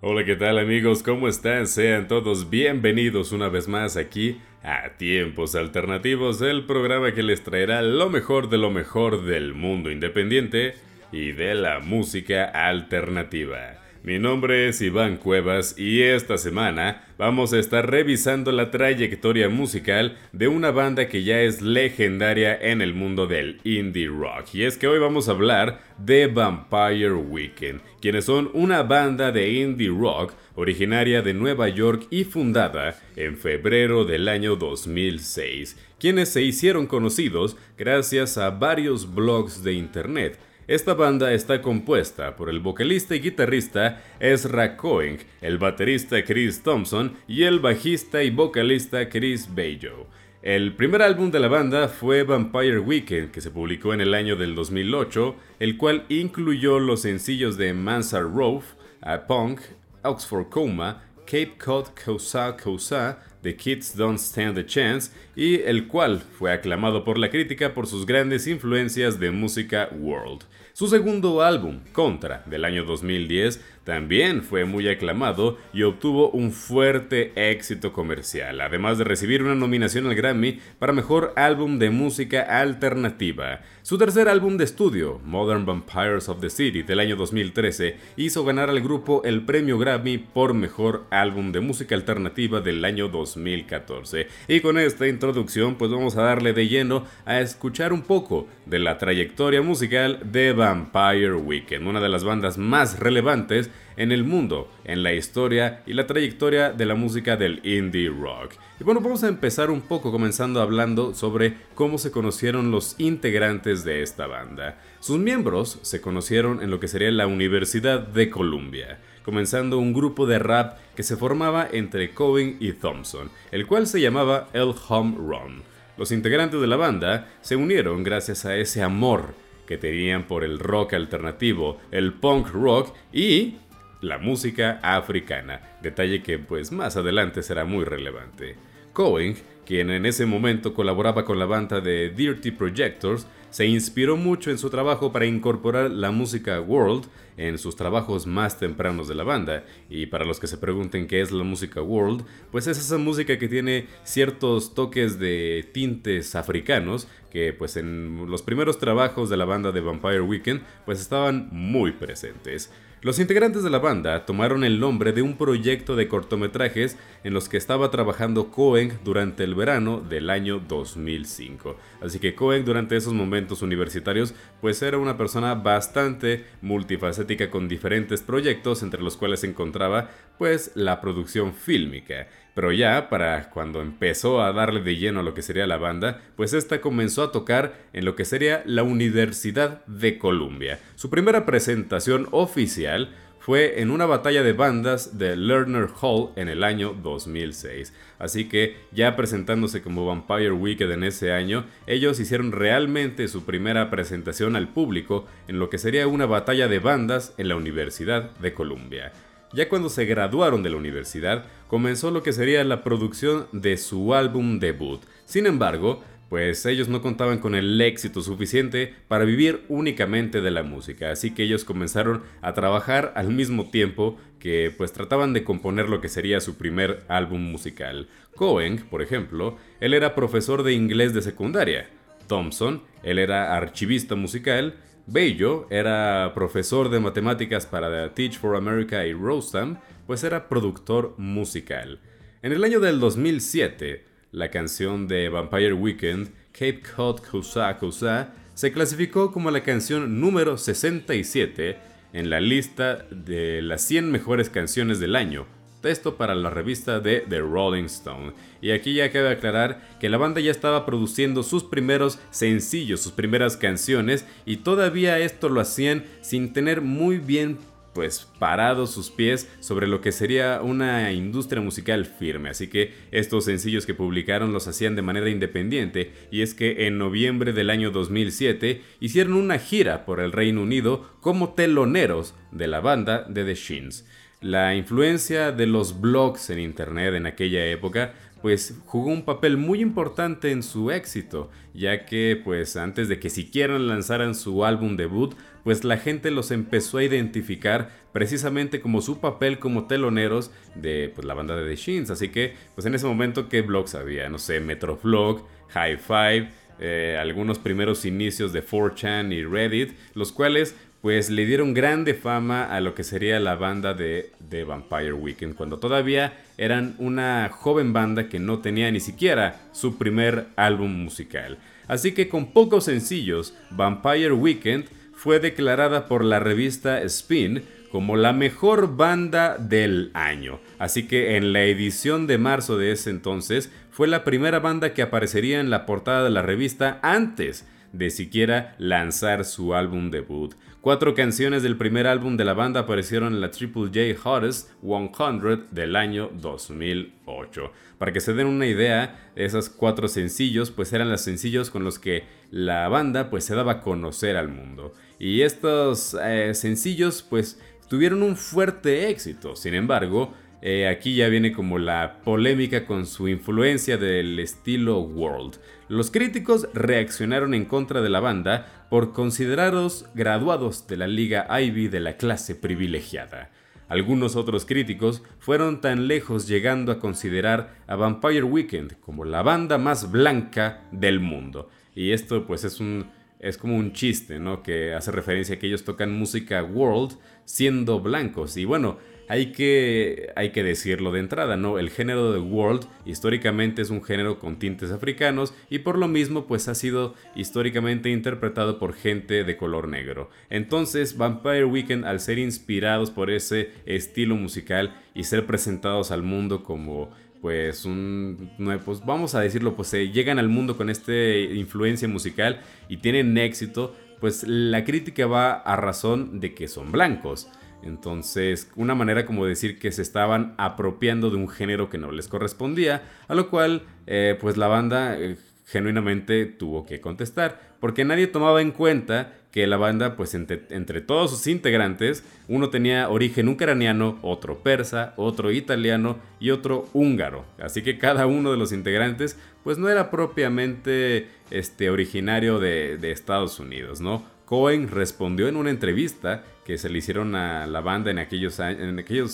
Hola, ¿qué tal amigos? ¿Cómo están? Sean todos bienvenidos una vez más aquí a Tiempos Alternativos, el programa que les traerá lo mejor de lo mejor del mundo independiente y de la música alternativa. Mi nombre es Iván Cuevas y esta semana vamos a estar revisando la trayectoria musical de una banda que ya es legendaria en el mundo del indie rock. Y es que hoy vamos a hablar de Vampire Weekend, quienes son una banda de indie rock originaria de Nueva York y fundada en febrero del año 2006, quienes se hicieron conocidos gracias a varios blogs de internet esta banda está compuesta por el vocalista y guitarrista Ezra Cohen, el baterista Chris Thompson y el bajista y vocalista Chris Bajo. El primer álbum de la banda fue Vampire Weekend, que se publicó en el año del 2008, el cual incluyó los sencillos de Mansard Rove, A Punk, Oxford Coma, Cape Cod Cosa Cosa, The Kids Don't Stand a Chance y el cual fue aclamado por la crítica por sus grandes influencias de música world. Su segundo álbum, Contra, del año 2010, también fue muy aclamado y obtuvo un fuerte éxito comercial, además de recibir una nominación al Grammy para Mejor Álbum de Música Alternativa. Su tercer álbum de estudio, Modern Vampires of the City, del año 2013, hizo ganar al grupo el premio Grammy por Mejor Álbum de Música Alternativa del año 2014. Y con esta introducción, pues vamos a darle de lleno a escuchar un poco de la trayectoria musical de Vampire Weekend, una de las bandas más relevantes en el mundo, en la historia y la trayectoria de la música del indie rock. Y bueno, vamos a empezar un poco comenzando hablando sobre cómo se conocieron los integrantes de esta banda. Sus miembros se conocieron en lo que sería la Universidad de Columbia, comenzando un grupo de rap que se formaba entre Cohen y Thompson, el cual se llamaba El Home Run. Los integrantes de la banda se unieron gracias a ese amor que tenían por el rock alternativo, el punk rock y la música africana, detalle que pues más adelante será muy relevante. Cohen, quien en ese momento colaboraba con la banda de Dirty Projectors, se inspiró mucho en su trabajo para incorporar la música world en sus trabajos más tempranos de la banda. Y para los que se pregunten qué es la música world, pues es esa música que tiene ciertos toques de tintes africanos que pues en los primeros trabajos de la banda de Vampire Weekend pues estaban muy presentes. Los integrantes de la banda tomaron el nombre de un proyecto de cortometrajes en los que estaba trabajando Cohen durante el verano del año 2005. Así que Cohen durante esos momentos universitarios pues era una persona bastante multifacética con diferentes proyectos entre los cuales se encontraba pues la producción fílmica. Pero ya para cuando empezó a darle de lleno a lo que sería la banda, pues esta comenzó a tocar en lo que sería la Universidad de Columbia. Su primera presentación oficial fue en una batalla de bandas de Lerner Hall en el año 2006. Así que ya presentándose como Vampire Weekend en ese año, ellos hicieron realmente su primera presentación al público en lo que sería una batalla de bandas en la Universidad de Columbia. Ya cuando se graduaron de la universidad, comenzó lo que sería la producción de su álbum debut. Sin embargo, pues ellos no contaban con el éxito suficiente para vivir únicamente de la música, así que ellos comenzaron a trabajar al mismo tiempo que pues trataban de componer lo que sería su primer álbum musical. Cohen, por ejemplo, él era profesor de inglés de secundaria. Thompson, él era archivista musical Bello era profesor de matemáticas para Teach for America y Rostam, pues era productor musical. En el año del 2007, la canción de Vampire Weekend, Cape Cod Cosa Cosa, se clasificó como la canción número 67 en la lista de las 100 mejores canciones del año, esto para la revista de The Rolling Stone. Y aquí ya cabe aclarar que la banda ya estaba produciendo sus primeros sencillos, sus primeras canciones, y todavía esto lo hacían sin tener muy bien pues parados sus pies sobre lo que sería una industria musical firme. Así que estos sencillos que publicaron los hacían de manera independiente y es que en noviembre del año 2007 hicieron una gira por el Reino Unido como teloneros de la banda de The Shins. La influencia de los blogs en internet en aquella época pues jugó un papel muy importante en su éxito, ya que pues antes de que siquiera lanzaran su álbum debut, pues la gente los empezó a identificar precisamente como su papel como teloneros de pues, la banda de The Shins, así que pues en ese momento qué blogs había, no sé, Metroflog, High Five, eh, algunos primeros inicios de 4chan y Reddit, los cuales pues le dieron grande fama a lo que sería la banda de, The Vampire Weekend, cuando todavía eran una joven banda que no tenía ni siquiera su primer álbum musical. Así que con pocos sencillos, Vampire Weekend fue declarada por la revista Spin como la mejor banda del año. Así que en la edición de marzo de ese entonces fue la primera banda que aparecería en la portada de la revista antes de siquiera lanzar su álbum debut. Cuatro canciones del primer álbum de la banda aparecieron en la Triple J Hottest 100 del año 2008. Para que se den una idea, esos cuatro sencillos pues eran los sencillos con los que la banda pues se daba a conocer al mundo. Y estos eh, sencillos pues tuvieron un fuerte éxito. Sin embargo, eh, aquí ya viene como la polémica con su influencia del estilo world. Los críticos reaccionaron en contra de la banda por consideraros graduados de la Liga Ivy de la clase privilegiada. Algunos otros críticos fueron tan lejos llegando a considerar a Vampire Weekend como la banda más blanca del mundo. Y esto pues es un es como un chiste, ¿no? Que hace referencia a que ellos tocan música world siendo blancos. Y bueno, hay que, hay que decirlo de entrada, ¿no? El género de world históricamente es un género con tintes africanos y por lo mismo pues ha sido históricamente interpretado por gente de color negro. Entonces Vampire Weekend al ser inspirados por ese estilo musical y ser presentados al mundo como pues un pues vamos a decirlo pues llegan al mundo con esta influencia musical y tienen éxito pues la crítica va a razón de que son blancos entonces, una manera como decir que se estaban apropiando de un género que no les correspondía, a lo cual, eh, pues la banda eh, genuinamente tuvo que contestar, porque nadie tomaba en cuenta que la banda, pues entre, todos sus integrantes, uno tenía origen ucraniano, otro persa, otro italiano y otro húngaro. Así que cada uno de los integrantes, pues no era propiamente este, originario de Estados Unidos, ¿no? Cohen respondió en una entrevista que se le hicieron a la banda en aquellos,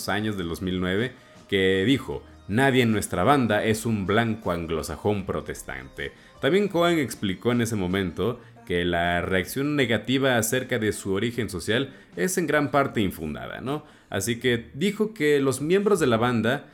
años del 2009 que dijo, nadie en nuestra banda es un blanco anglosajón protestante. También Cohen explicó en ese momento que la reacción negativa acerca de su origen social es en gran parte infundada, ¿no? Así que dijo que los miembros de la banda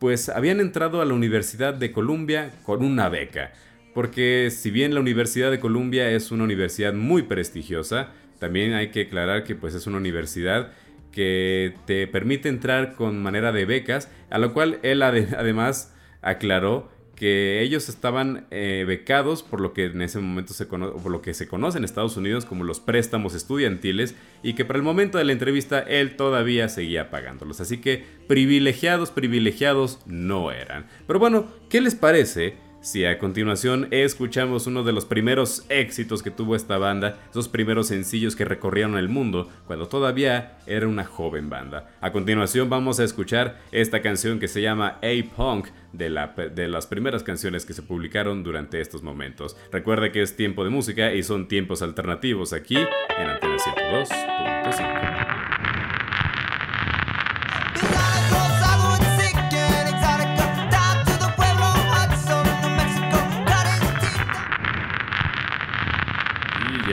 pues habían entrado a la Universidad de Columbia con una beca, porque si bien la Universidad de Columbia es una universidad muy prestigiosa, también hay que aclarar que pues es una universidad que te permite entrar con manera de becas, a lo cual él además aclaró que ellos estaban eh, becados por lo que en ese momento se por lo que se conoce en Estados Unidos como los préstamos estudiantiles y que para el momento de la entrevista él todavía seguía pagándolos. Así que privilegiados, privilegiados no eran. Pero bueno, ¿qué les parece si a continuación escuchamos uno de los primeros éxitos que tuvo esta banda, esos primeros sencillos que recorrieron el mundo cuando todavía era una joven banda. A continuación vamos a escuchar esta canción que se llama A-Punk de, de las primeras canciones que se publicaron durante estos momentos. Recuerde que es tiempo de música y son tiempos alternativos aquí en Antena 102.5.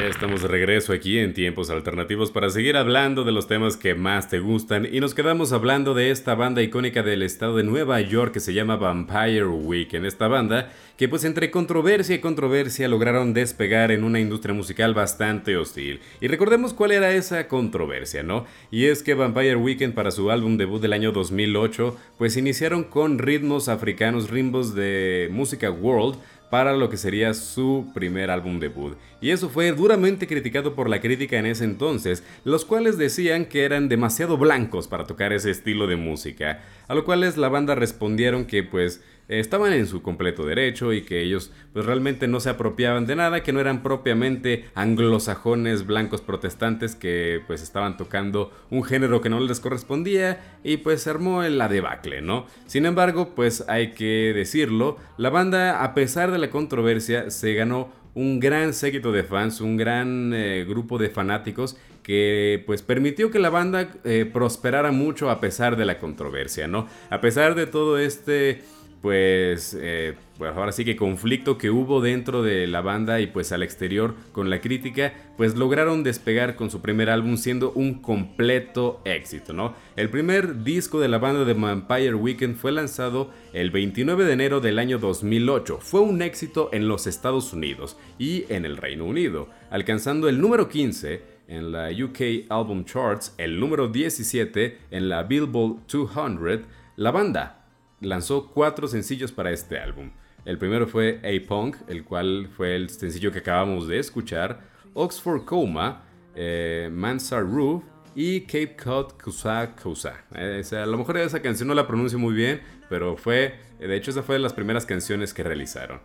estamos de regreso aquí en Tiempos Alternativos para seguir hablando de los temas que más te gustan y nos quedamos hablando de esta banda icónica del estado de Nueva York que se llama Vampire Week. En esta banda que pues entre controversia y controversia lograron despegar en una industria musical bastante hostil. Y recordemos cuál era esa controversia, ¿no? Y es que Vampire Weekend para su álbum debut del año 2008 pues iniciaron con ritmos africanos, ritmos de música world para lo que sería su primer álbum debut. Y eso fue duramente criticado por la crítica en ese entonces, los cuales decían que eran demasiado blancos para tocar ese estilo de música, a lo cual la banda respondieron que pues estaban en su completo derecho y que ellos pues realmente no se apropiaban de nada, que no eran propiamente anglosajones blancos protestantes que pues estaban tocando un género que no les correspondía y pues se armó la debacle, ¿no? Sin embargo, pues hay que decirlo, la banda a pesar de la controversia se ganó un gran séquito de fans, un gran eh, grupo de fanáticos que pues permitió que la banda eh, prosperara mucho a pesar de la controversia, ¿no? A pesar de todo este pues, eh, pues ahora sí que conflicto que hubo dentro de la banda y pues al exterior con la crítica, pues lograron despegar con su primer álbum siendo un completo éxito, ¿no? El primer disco de la banda de Vampire Weekend fue lanzado el 29 de enero del año 2008. Fue un éxito en los Estados Unidos y en el Reino Unido, alcanzando el número 15 en la UK Album Charts, el número 17 en la Billboard 200. La banda lanzó cuatro sencillos para este álbum. El primero fue A-Punk, el cual fue el sencillo que acabamos de escuchar, Oxford Coma, eh, Mansard Roof y Cape Cod Kusa Kusa. Eh, a lo mejor esa canción no la pronuncio muy bien, pero fue, de hecho esa fue de las primeras canciones que realizaron.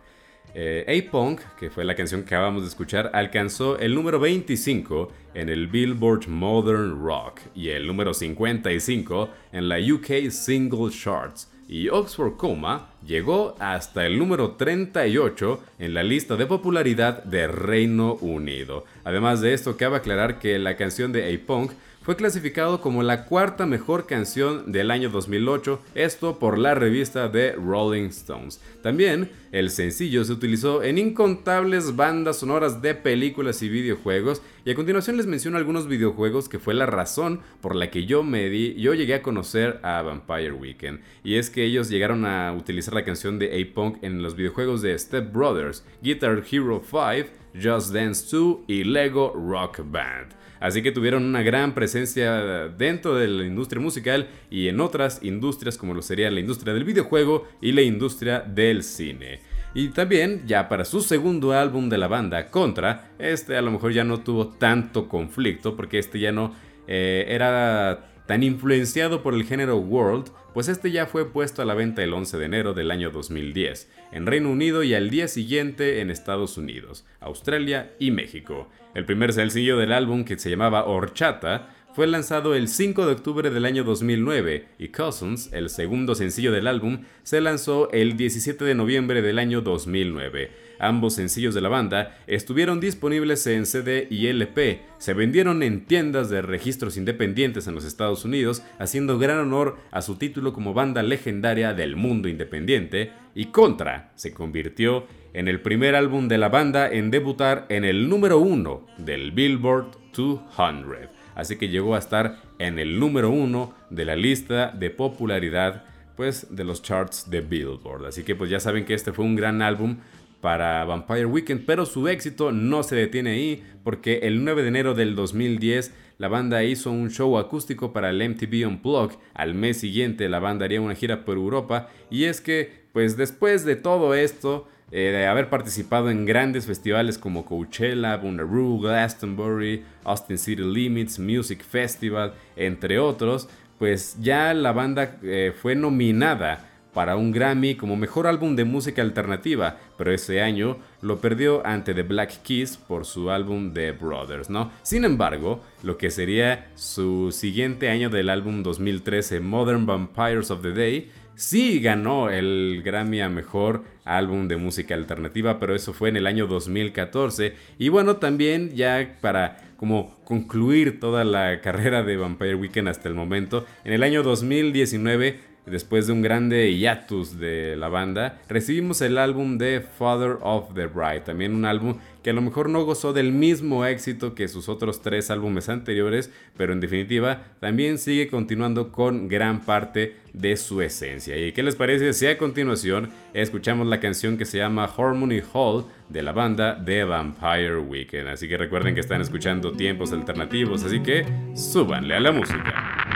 Eh, A-Punk, que fue la canción que acabamos de escuchar, alcanzó el número 25 en el Billboard Modern Rock y el número 55 en la UK Single Charts y Oxford Coma llegó hasta el número 38 en la lista de popularidad de Reino Unido. Además de esto, cabe aclarar que la canción de A-Punk fue clasificado como la cuarta mejor canción del año 2008, esto por la revista The Rolling Stones. También el sencillo se utilizó en incontables bandas sonoras de películas y videojuegos y a continuación les menciono algunos videojuegos que fue la razón por la que yo me di, yo llegué a conocer a Vampire Weekend y es que ellos llegaron a utilizar la canción de A-Punk en los videojuegos de Step Brothers, Guitar Hero 5, Just Dance 2 y Lego Rock Band. Así que tuvieron una gran presencia dentro de la industria musical y en otras industrias como lo sería la industria del videojuego y la industria del cine. Y también, ya para su segundo álbum de la banda, Contra, este a lo mejor ya no tuvo tanto conflicto porque este ya no eh, era tan influenciado por el género world, pues este ya fue puesto a la venta el 11 de enero del año 2010 en Reino Unido y al día siguiente en Estados Unidos, Australia y México. El primer sencillo del álbum, que se llamaba Horchata, fue lanzado el 5 de octubre del año 2009 y Cousins, el segundo sencillo del álbum, se lanzó el 17 de noviembre del año 2009. Ambos sencillos de la banda estuvieron disponibles en CD y LP, se vendieron en tiendas de registros independientes en los Estados Unidos, haciendo gran honor a su título como banda legendaria del mundo independiente, y Contra se convirtió en el primer álbum de la banda en debutar en el número uno del Billboard 200 así que llegó a estar en el número uno de la lista de popularidad pues de los charts de Billboard. Así que pues ya saben que este fue un gran álbum para Vampire Weekend, pero su éxito no se detiene ahí porque el 9 de enero del 2010 la banda hizo un show acústico para el MTV Unplugged. Al mes siguiente la banda haría una gira por Europa y es que pues después de todo esto eh, de haber participado en grandes festivales como Coachella, Bonnaroo, Glastonbury, Austin City Limits, Music Festival, entre otros, pues ya la banda eh, fue nominada para un Grammy como mejor álbum de música alternativa, pero ese año lo perdió ante The Black Keys por su álbum The Brothers, ¿no? Sin embargo, lo que sería su siguiente año del álbum 2013 Modern Vampires of the Day sí ganó el Grammy a Mejor Álbum de Música Alternativa, pero eso fue en el año 2014. Y bueno, también ya para como concluir toda la carrera de Vampire Weekend hasta el momento, en el año 2019 después de un grande hiatus de la banda, recibimos el álbum de Father of the Bride, también un álbum que a lo mejor no gozó del mismo éxito que sus otros tres álbumes anteriores, pero en definitiva también sigue continuando con gran parte de su esencia. ¿Y qué les parece si a continuación escuchamos la canción que se llama Harmony Hall de la banda The Vampire Weekend? Así que recuerden que están escuchando tiempos alternativos, así que súbanle a la música.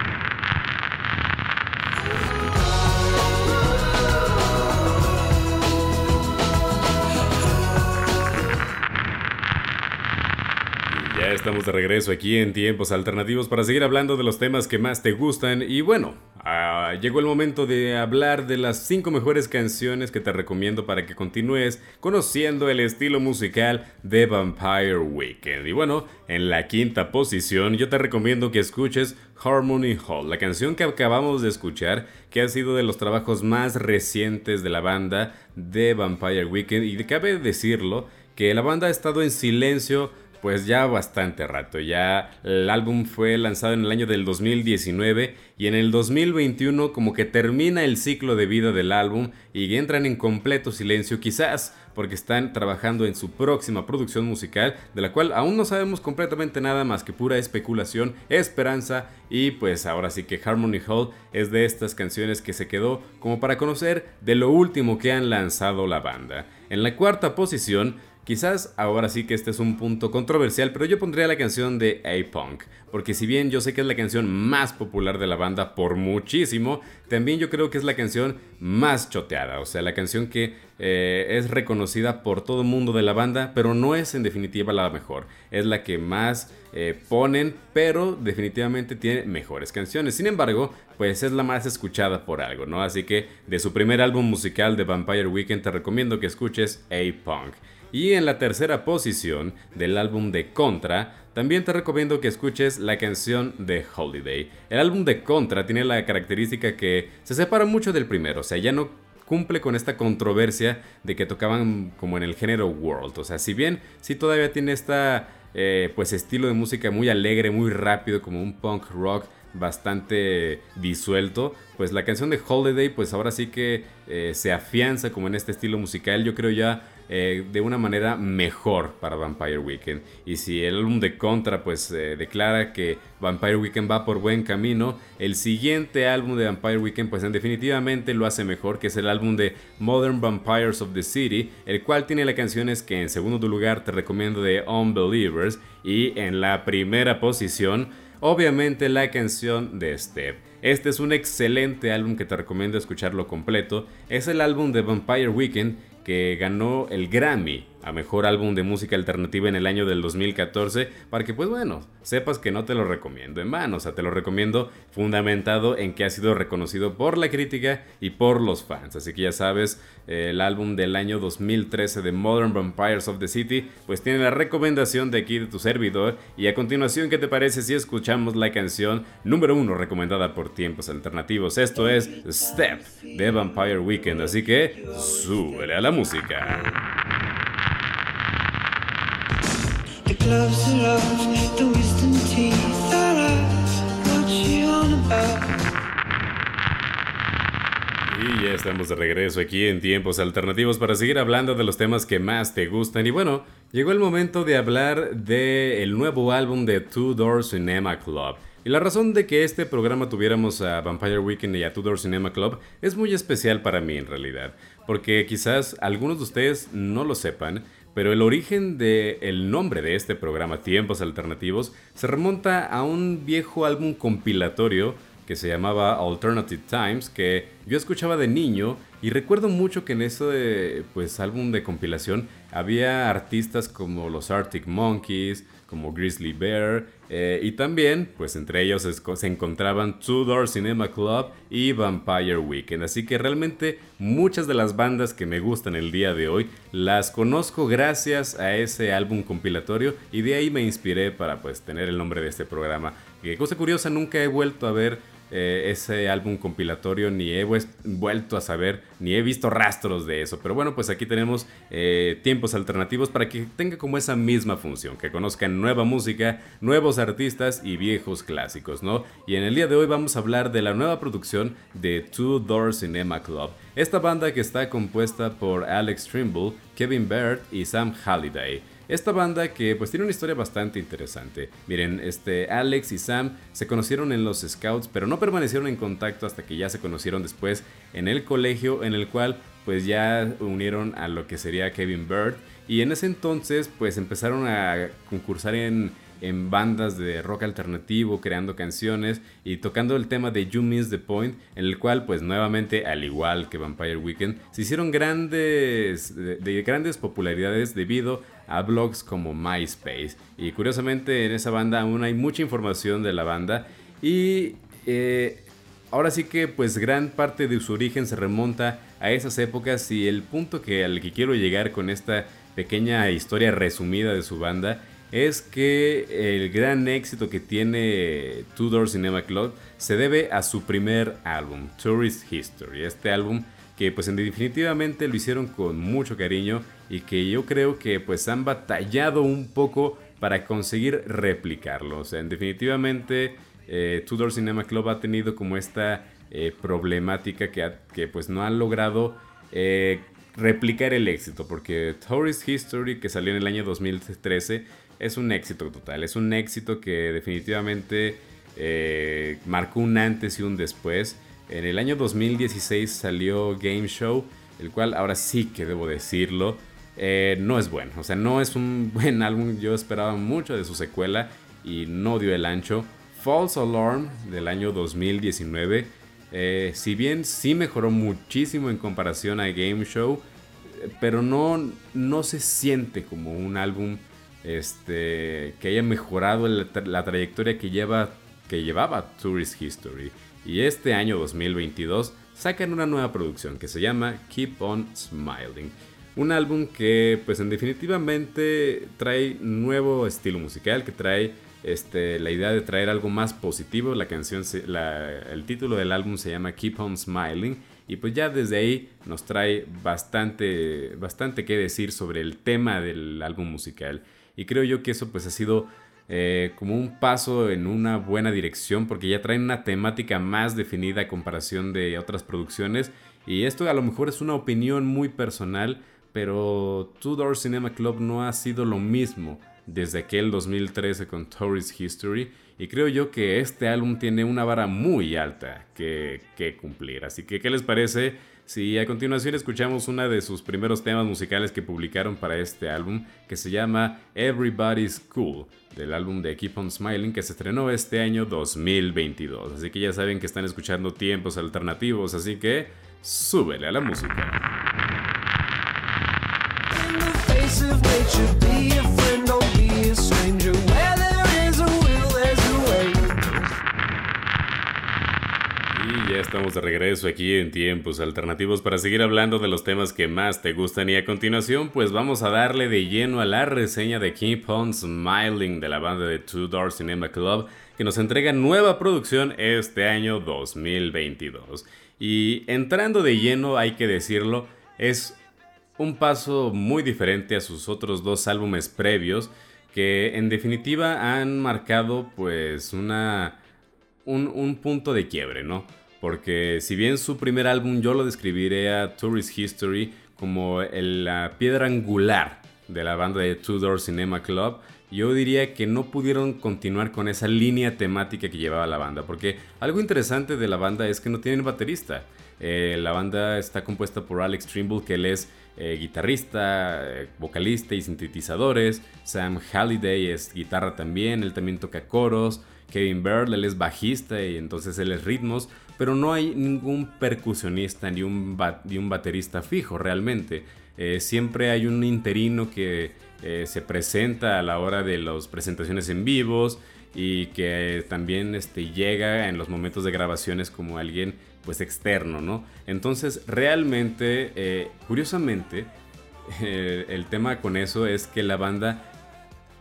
Estamos de regreso aquí en Tiempos Alternativos para seguir hablando de los temas que más te gustan y bueno, ah, llegó el momento de hablar de las 5 mejores canciones que te recomiendo para que continúes conociendo el estilo musical de Vampire Weekend. Y bueno, en la quinta posición yo te recomiendo que escuches Harmony Hall, la canción que acabamos de escuchar, que ha sido de los trabajos más recientes de la banda de Vampire Weekend y cabe decirlo que la banda ha estado en silencio pues ya bastante rato. Ya el álbum fue lanzado en el año del 2019 y en el 2021 como que termina el ciclo de vida del álbum y entran en completo silencio quizás porque están trabajando en su próxima producción musical de la cual aún no sabemos completamente nada más que pura especulación, esperanza y pues ahora sí que Harmony Hall es de estas canciones que se quedó como para conocer de lo último que han lanzado la banda. En la cuarta posición Quizás ahora sí que este es un punto controversial, pero yo pondría la canción de A-Punk, porque si bien yo sé que es la canción más popular de la banda por muchísimo, también yo creo que es la canción más choteada, o sea, la canción que eh, es reconocida por todo el mundo de la banda, pero no es en definitiva la mejor, es la que más eh, ponen, pero definitivamente tiene mejores canciones. Sin embargo, pues es la más escuchada por algo, ¿no? Así que de su primer álbum musical de Vampire Weekend te recomiendo que escuches A-Punk. Y en la tercera posición del álbum de Contra, también te recomiendo que escuches la canción de Holiday. El álbum de Contra tiene la característica que se separa mucho del primero, o sea, ya no cumple con esta controversia de que tocaban como en el género world. O sea, si bien sí todavía tiene esta eh, pues estilo de música muy alegre, muy rápido, como un punk rock bastante disuelto, pues la canción de Holiday pues ahora sí que eh, se afianza como en este estilo musical. Yo creo ya eh, de una manera mejor para Vampire Weekend. Y si el álbum de Contra pues eh, declara que Vampire Weekend va por buen camino, el siguiente álbum de Vampire Weekend pues en definitivamente lo hace mejor, que es el álbum de Modern Vampires of the City, el cual tiene las canciones que en segundo lugar te recomiendo de Unbelievers y en la primera posición obviamente la canción de Step. Este es un excelente álbum que te recomiendo escucharlo completo. Es el álbum de Vampire Weekend que ganó el Grammy a Mejor Álbum de Música Alternativa en el año del 2014, para que pues bueno, sepas que no te lo recomiendo en vano, o sea, te lo recomiendo fundamentado en que ha sido reconocido por la crítica y por los fans. Así que ya sabes, el álbum del año 2013 de Modern Vampires of the City, pues tiene la recomendación de aquí de tu servidor. Y a continuación, ¿qué te parece si escuchamos la canción número uno recomendada por tiempos alternativos? Esto es Step de Vampire Weekend, así que súbele a la música. Y ya estamos de regreso aquí en tiempos alternativos para seguir hablando de los temas que más te gustan. Y bueno, llegó el momento de hablar del el nuevo álbum de Two Door Cinema Club. Y la razón de que este programa tuviéramos a Vampire Weekend y a Two Door Cinema Club es muy especial para mí en realidad. Porque quizás algunos de ustedes no lo sepan, pero el origen del nombre de este programa, Tiempos Alternativos, se remonta a un viejo álbum compilatorio que se llamaba Alternative Times, que yo escuchaba de niño y recuerdo mucho que en ese pues, álbum de compilación había artistas como los Arctic Monkeys, como Grizzly Bear, eh, y también, pues entre ellos se encontraban Two Door Cinema Club y Vampire Weekend. Así que realmente muchas de las bandas que me gustan el día de hoy las conozco gracias a ese álbum compilatorio y de ahí me inspiré para pues tener el nombre de este programa. Que cosa curiosa, nunca he vuelto a ver eh, ese álbum compilatorio, ni he vuelto a saber, ni he visto rastros de eso. Pero bueno, pues aquí tenemos eh, tiempos alternativos para que tenga como esa misma función, que conozcan nueva música, nuevos artistas y viejos clásicos, ¿no? Y en el día de hoy vamos a hablar de la nueva producción de Two Door Cinema Club. Esta banda que está compuesta por Alex Trimble, Kevin Baird y Sam Halliday. Esta banda que pues tiene una historia bastante interesante. Miren, este Alex y Sam se conocieron en los Scouts, pero no permanecieron en contacto hasta que ya se conocieron después en el colegio en el cual pues ya unieron a lo que sería Kevin Bird y en ese entonces pues empezaron a concursar en en bandas de rock alternativo, creando canciones y tocando el tema de You Miss the Point, en el cual pues nuevamente, al igual que Vampire Weekend, se hicieron grandes, de, grandes popularidades debido a blogs como MySpace. Y curiosamente en esa banda aún hay mucha información de la banda y... Eh, ahora sí que pues gran parte de su origen se remonta a esas épocas y el punto que al que quiero llegar con esta pequeña historia resumida de su banda es que el gran éxito que tiene Tudor Cinema Club se debe a su primer álbum, Tourist History. Este álbum que pues definitivamente lo hicieron con mucho cariño y que yo creo que pues han batallado un poco para conseguir replicarlo. O sea, definitivamente eh, Tudor Cinema Club ha tenido como esta eh, problemática que, que, pues no han logrado eh, replicar el éxito, porque Tourist History que salió en el año 2013 es un éxito total, es un éxito que definitivamente marcó un antes y un después. En el año 2016 salió Game Show, el cual ahora sí que debo decirlo, no es bueno, o sea, no es un buen álbum, yo esperaba mucho de su secuela y no dio el ancho. False Alarm del año 2019, eh, si bien sí mejoró muchísimo en comparación a Game Show, eh, pero no, no se siente como un álbum este, que haya mejorado la, trayectoria que, lleva, que llevaba Tourist History. Y este año 2022 sacan una nueva producción que se llama Keep On Smiling. Un álbum que pues en definitivamente trae nuevo estilo musical, que trae este, la idea de traer algo más positivo. La canción, el título del álbum se llama Keep On Smiling. Y pues ya desde ahí nos trae bastante, bastante que decir sobre el tema del álbum musical. Y creo yo que eso pues ha sido eh, como un paso en una buena dirección porque ya traen una temática más definida a comparación de otras producciones. Y esto a lo mejor es una opinión muy personal, pero Two Door Cinema Club no ha sido lo mismo desde aquel 2013 con Tourist History y creo yo que este álbum tiene una vara muy alta que, que, cumplir. Así que, ¿qué les parece si a continuación escuchamos uno de sus primeros temas musicales que publicaron para este álbum que se llama Everybody's Cool del álbum de Keep On Smiling que se estrenó este año 2022. Así que ya saben que están escuchando tiempos alternativos, así que súbele a la música. Ya estamos de regreso aquí en tiempos alternativos para seguir hablando de los temas que más te gustan. Y a continuación pues vamos a darle de lleno a la reseña de Keep On Smiling de la banda de Two Door Cinema Club que nos entrega nueva producción este año 2022. Y entrando de lleno hay que decirlo, es un paso muy diferente a sus otros dos álbumes previos que en definitiva han marcado pues una un, punto de quiebre, ¿no? Porque si bien su primer álbum yo lo describiré a Tourist History como la piedra angular de la banda de Two Door Cinema Club, yo diría que no pudieron continuar con esa línea temática que llevaba la banda, porque algo interesante de la banda es que no tienen baterista. Eh, la banda está compuesta por Alex Trimble, que él es eh, guitarrista, eh, vocalista y sintetizadores. Sam Halliday es guitarra también, él también toca coros. Kevin Bird, él es bajista y entonces él es ritmos, pero no hay ningún percusionista ni un, baterista fijo realmente. Siempre hay un interino que se presenta a la hora de las presentaciones en vivos y que también este, llega en los momentos de grabaciones como alguien pues externo, ¿no? Entonces realmente, eh, curiosamente, eh, el tema con eso es que la banda,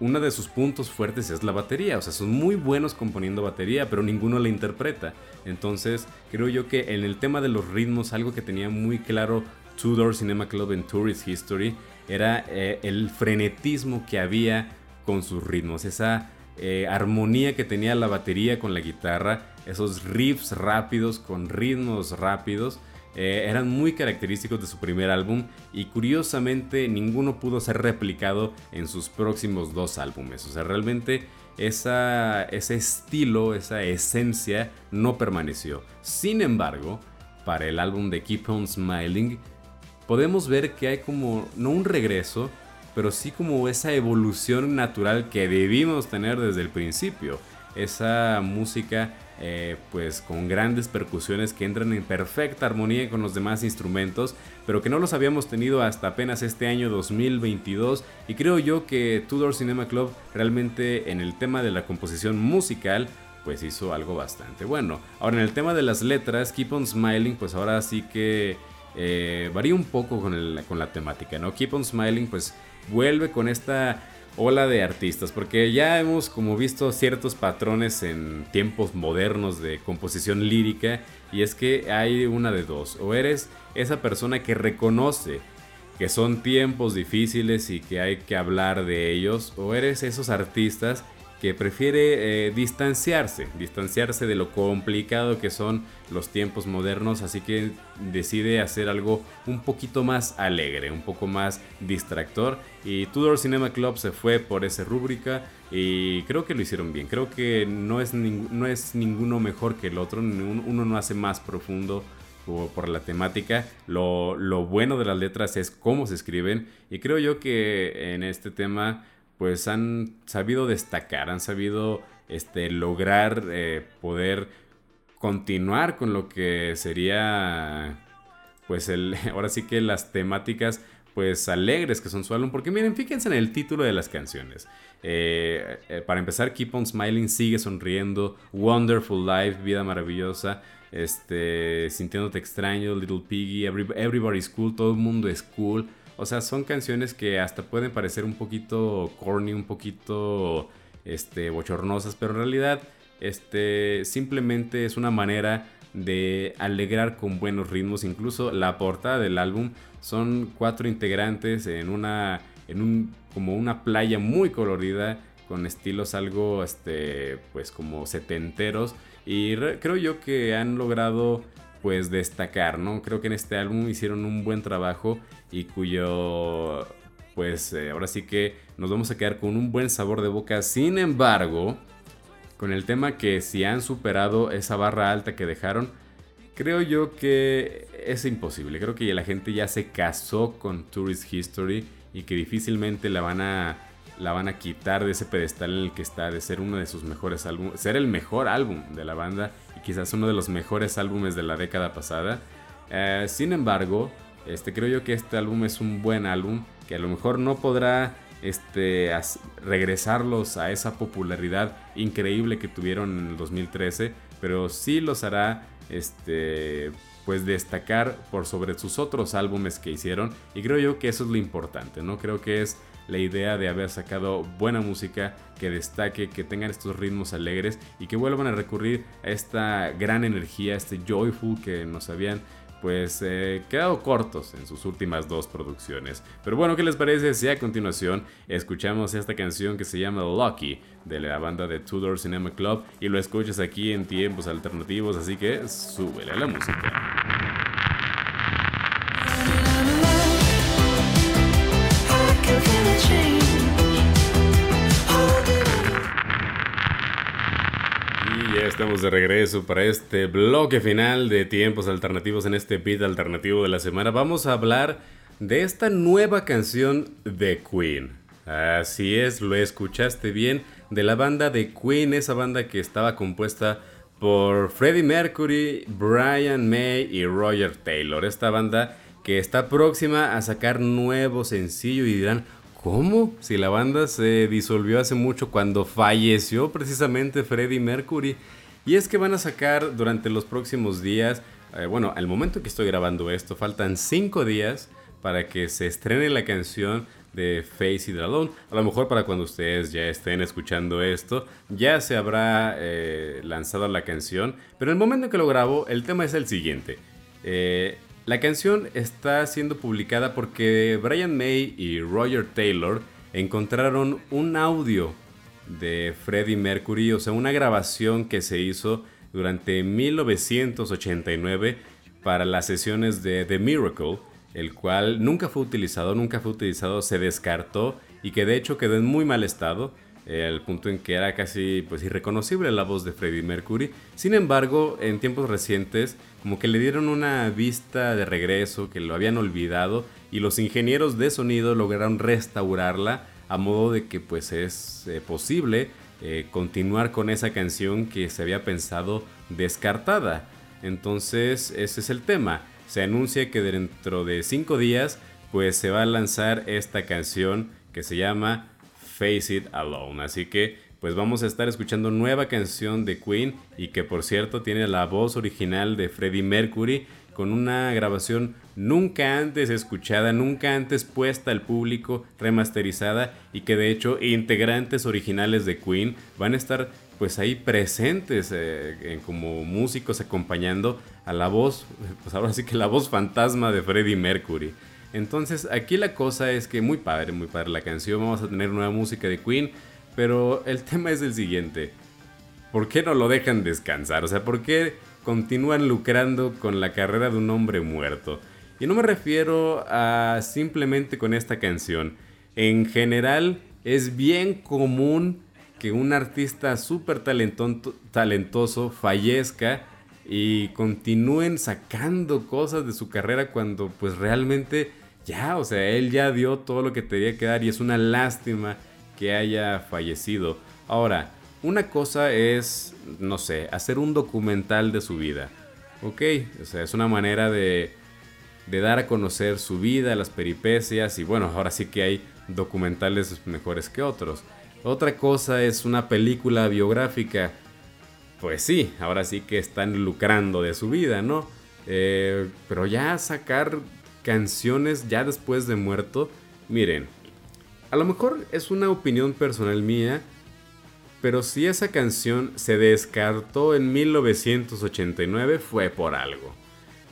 uno de sus puntos fuertes es la batería, o sea, son muy buenos componiendo batería, pero ninguno la interpreta. Entonces creo yo que en el tema de los ritmos, algo que tenía muy claro Tudor Cinema Club en Tourist History, era eh, el frenetismo que había con sus ritmos, esa armonía que tenía la batería con la guitarra esos riffs rápidos con ritmos rápidos. Eh, eran muy característicos de su primer álbum y curiosamente ninguno pudo ser replicado en sus próximos dos álbumes. O sea, realmente ese estilo, esa esencia no permaneció. Sin embargo, para el álbum de Keep On Smiling, podemos ver que hay como, no un regreso, pero sí como esa evolución natural que debimos tener desde el principio. Esa música eh, pues con grandes percusiones que entran en perfecta armonía con los demás instrumentos, pero que no los habíamos tenido hasta apenas este año 2022 y creo yo que Tudor Cinema Club realmente en el tema de la composición musical pues hizo algo bastante bueno. Ahora en el tema de las letras, Keep on Smiling pues ahora sí que eh, varía un poco con, con la temática, ¿no? Keep on Smiling pues vuelve con esta ola de artistas, porque ya hemos como visto ciertos patrones en tiempos modernos de composición lírica, y es que hay una de dos, o eres esa persona que reconoce que son tiempos difíciles y que hay que hablar de ellos, o eres esos artistas que prefiere eh, distanciarse, distanciarse de lo complicado que son los tiempos modernos, así que decide hacer algo un poquito más alegre, un poco más distractor. Y Tudor Cinema Club se fue por esa rúbrica y creo que lo hicieron bien. Creo que no es, no es ninguno mejor que el otro, uno no hace más profundo por, la temática. Lo, lo bueno de las letras es cómo se escriben y creo yo que en este tema pues han sabido destacar, han sabido este, lograr eh, poder continuar con lo que sería, pues el, ahora sí que las temáticas pues alegres que son su álbum, porque miren, fíjense en el título de las canciones. Eh, eh, para empezar, Keep on Smiling, sigue sonriendo, Wonderful Life, Vida Maravillosa, este, Sintiéndote extraño, Little Piggy, Everybody's Cool, todo el mundo es cool. O sea, son canciones que hasta pueden parecer un poquito corny, un poquito este, bochornosas, pero en realidad este, simplemente es una manera de alegrar con buenos ritmos. Incluso la portada del álbum son cuatro integrantes en una, en un, como una playa muy colorida con estilos algo, este, pues como setenteros. Y creo yo que han logrado pues destacar, ¿no? Creo que en este álbum hicieron un buen trabajo y cuyo pues eh, ahora sí que nos vamos a quedar con un buen sabor de boca. Sin embargo, con el tema que si han superado esa barra alta que dejaron, creo yo que es imposible. Creo que la gente ya se casó con Tourist History y que difícilmente la van a la van a quitar de ese pedestal en el que está de ser uno de sus mejores álbumes, ser el mejor álbum de la banda quizás uno de los mejores álbumes de la década pasada. Eh, sin embargo, este, creo yo que este álbum es un buen álbum que a lo mejor no podrá este, regresarlos a esa popularidad increíble que tuvieron en el 2013, pero sí los hará este, pues destacar por sobre sus otros álbumes que hicieron y creo yo que eso es lo importante, ¿no? Creo que es la idea de haber sacado buena música que destaque, que tengan estos ritmos alegres y que vuelvan a recurrir a esta gran energía, este joyful que nos habían pues eh, quedado cortos en sus últimas dos producciones. Pero bueno, ¿qué les parece si a continuación escuchamos esta canción que se llama Lucky de la banda de Tudor Cinema Club y lo escuchas aquí en tiempos alternativos, así que súbele a la música. Estamos de regreso para este bloque final de tiempos alternativos en este beat alternativo de la semana. Vamos a hablar de esta nueva canción de Queen. Así es, lo escuchaste bien, de la banda de Queen, esa banda que estaba compuesta por Freddie Mercury, Brian May y Roger Taylor. Esta banda que está próxima a sacar nuevo sencillo y dirán, ¿cómo? Si la banda se disolvió hace mucho cuando falleció precisamente Freddie Mercury. Y es que van a sacar durante los próximos días, eh, bueno, al momento que estoy grabando esto, faltan 5 días para que se estrene la canción de Face It Alone. A lo mejor para cuando ustedes ya estén escuchando esto, ya se habrá eh, lanzado la canción. Pero en el momento en que lo grabo, el tema es el siguiente. Eh, la canción está siendo publicada porque Brian May y Roger Taylor encontraron un audio de Freddie Mercury, o sea, una grabación que se hizo durante 1989 para las sesiones de The Miracle, el cual nunca fue utilizado, nunca fue utilizado, se descartó y que de hecho quedó en muy mal estado. eh, al punto en que era casi pues irreconocible la voz de Freddie Mercury. Sin embargo, en tiempos recientes como que le dieron una vista de regreso, que lo habían olvidado y los ingenieros de sonido lograron restaurarla a modo de que pues es eh, posible eh, continuar con esa canción que se había pensado descartada. Entonces ese es el tema. Se anuncia que dentro de cinco días pues se va a lanzar esta canción que se llama Face It Alone. Así que pues vamos a estar escuchando nueva canción de Queen y que por cierto tiene la voz original de Freddie Mercury con una grabación nunca antes escuchada, nunca antes puesta al público, remasterizada y que de hecho integrantes originales de Queen van a estar pues ahí presentes eh, como músicos acompañando a la voz, pues ahora sí que la voz fantasma de Freddie Mercury. Entonces aquí la cosa es que muy padre, muy padre la canción, vamos a tener nueva música de Queen, pero el tema es el siguiente. ¿Por qué no lo dejan descansar? O sea, ¿por qué continúan lucrando con la carrera de un hombre muerto? Y no me refiero a simplemente con esta canción. En general es bien común que un artista súper talentoso fallezca y continúen sacando cosas de su carrera cuando pues realmente ya, o sea, él ya dio todo lo que tenía que dar y es una lástima que haya fallecido. Ahora, una cosa es, no sé, hacer un documental de su vida. Ok, o sea, es una manera de, de dar a conocer su vida, las peripecias y bueno, ahora sí que hay documentales mejores que otros. Otra cosa es una película biográfica. Pues sí, ahora sí que están lucrando de su vida, ¿no? Eh, pero ya sacar canciones ya después de muerto, miren, a lo mejor es una opinión personal mía, pero si esa canción se descartó en 1989 fue por algo.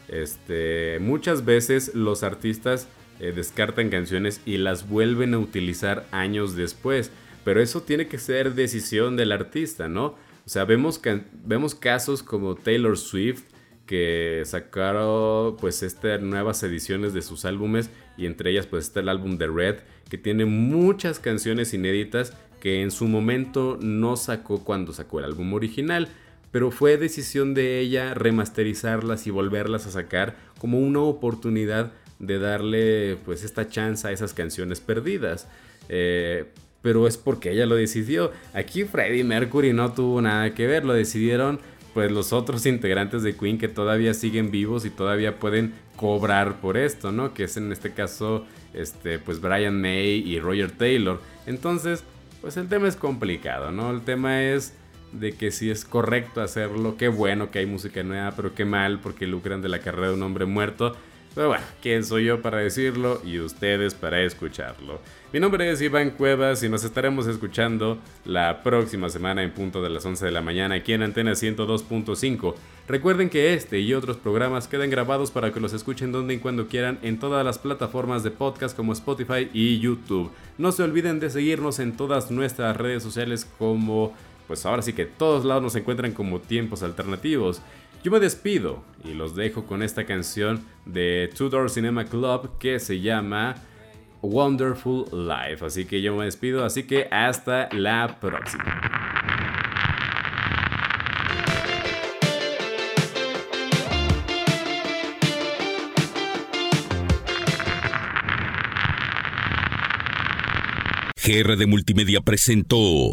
Este, muchas veces los artistas eh, descartan canciones y las vuelven a utilizar años después, pero eso tiene que ser decisión del artista, ¿no? O sea, vemos, vemos casos como Taylor Swift, que sacaron pues estas nuevas ediciones de sus álbumes y entre ellas pues está el álbum de Red que tiene muchas canciones inéditas que en su momento no sacó cuando sacó el álbum original, pero fue decisión de ella remasterizarlas y volverlas a sacar como una oportunidad de darle pues esta chance a esas canciones perdidas. Eh, pero es porque ella lo decidió. Aquí Freddie Mercury no tuvo nada que ver, lo decidieron pues los otros integrantes de Queen que todavía siguen vivos y todavía pueden cobrar por esto, ¿no? Que es en este caso, este, pues Brian May y Roger Taylor. Entonces, pues el tema es complicado, ¿no? El tema es de que si es correcto hacerlo, qué bueno que hay música nueva, pero qué mal porque lucran de la carrera de un hombre muerto. Pero bueno, ¿quién soy yo para decirlo y ustedes para escucharlo? Mi nombre es Iván Cuevas y nos estaremos escuchando la próxima semana en punto de las 11 de la mañana aquí en Antena 102.5. Recuerden que este y otros programas quedan grabados para que los escuchen donde y cuando quieran en todas las plataformas de podcast como Spotify y YouTube. No se olviden de seguirnos en todas nuestras redes sociales como pues ahora sí que todos lados nos encuentran como tiempos alternativos. Yo me despido y los dejo con esta canción de Tudor Cinema Club que se llama Wonderful Life. Así que yo me despido, así que hasta la próxima. GR de Multimedia presentó